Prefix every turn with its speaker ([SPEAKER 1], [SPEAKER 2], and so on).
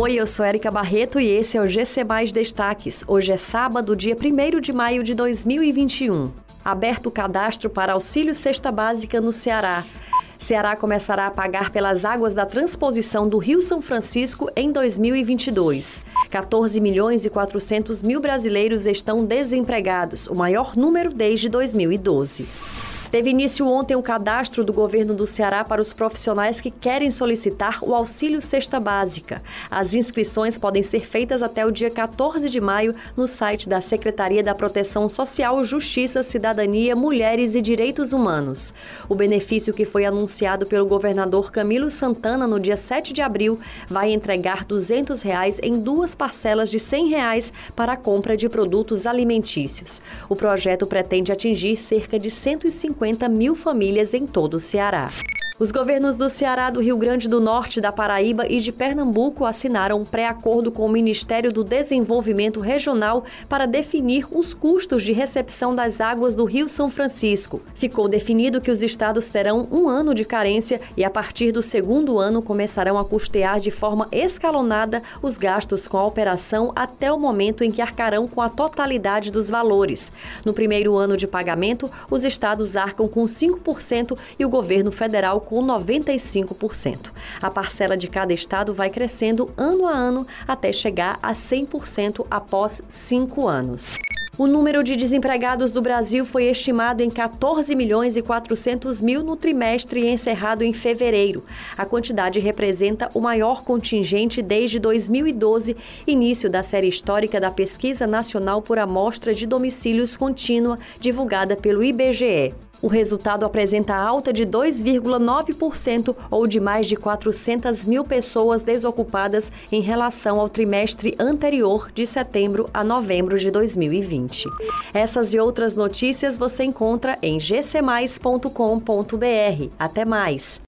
[SPEAKER 1] Oi, eu sou Erika Barreto e esse é o GC Mais Destaques. Hoje é sábado, dia 1 de maio de 2021. Aberto o cadastro para auxílio cesta básica no Ceará. Ceará começará a pagar pelas águas da transposição do Rio São Francisco em 2022. 14 milhões e 400 mil brasileiros estão desempregados, o maior número desde 2012. Teve início ontem o cadastro do governo do Ceará para os profissionais que querem solicitar o auxílio cesta básica. As inscrições podem ser feitas até o dia 14 de maio no site da Secretaria da Proteção Social, Justiça, Cidadania, Mulheres e Direitos Humanos. O benefício que foi anunciado pelo governador Camilo Santana no dia 7 de abril vai entregar 200 reais em duas parcelas de 100 reais para a compra de produtos alimentícios. O projeto pretende atingir cerca de 150 50 mil famílias em todo o Ceará. Os governos do Ceará, do Rio Grande do Norte, da Paraíba e de Pernambuco assinaram um pré-acordo com o Ministério do Desenvolvimento Regional para definir os custos de recepção das águas do Rio São Francisco. Ficou definido que os estados terão um ano de carência e, a partir do segundo ano, começarão a custear de forma escalonada os gastos com a operação até o momento em que arcarão com a totalidade dos valores. No primeiro ano de pagamento, os estados arcam com 5% e o governo federal com 95%. A parcela de cada estado vai crescendo ano a ano até chegar a 100% após cinco anos. O número de desempregados do Brasil foi estimado em 14 milhões e 400 mil no trimestre encerrado em fevereiro. A quantidade representa o maior contingente desde 2012, início da série histórica da Pesquisa Nacional por Amostra de Domicílios Contínua, divulgada pelo IBGE. O resultado apresenta alta de 2,9% ou de mais de 400 mil pessoas desocupadas em relação ao trimestre anterior, de setembro a novembro de 2020. Essas e outras notícias você encontra em gcmais.com.br. Até mais!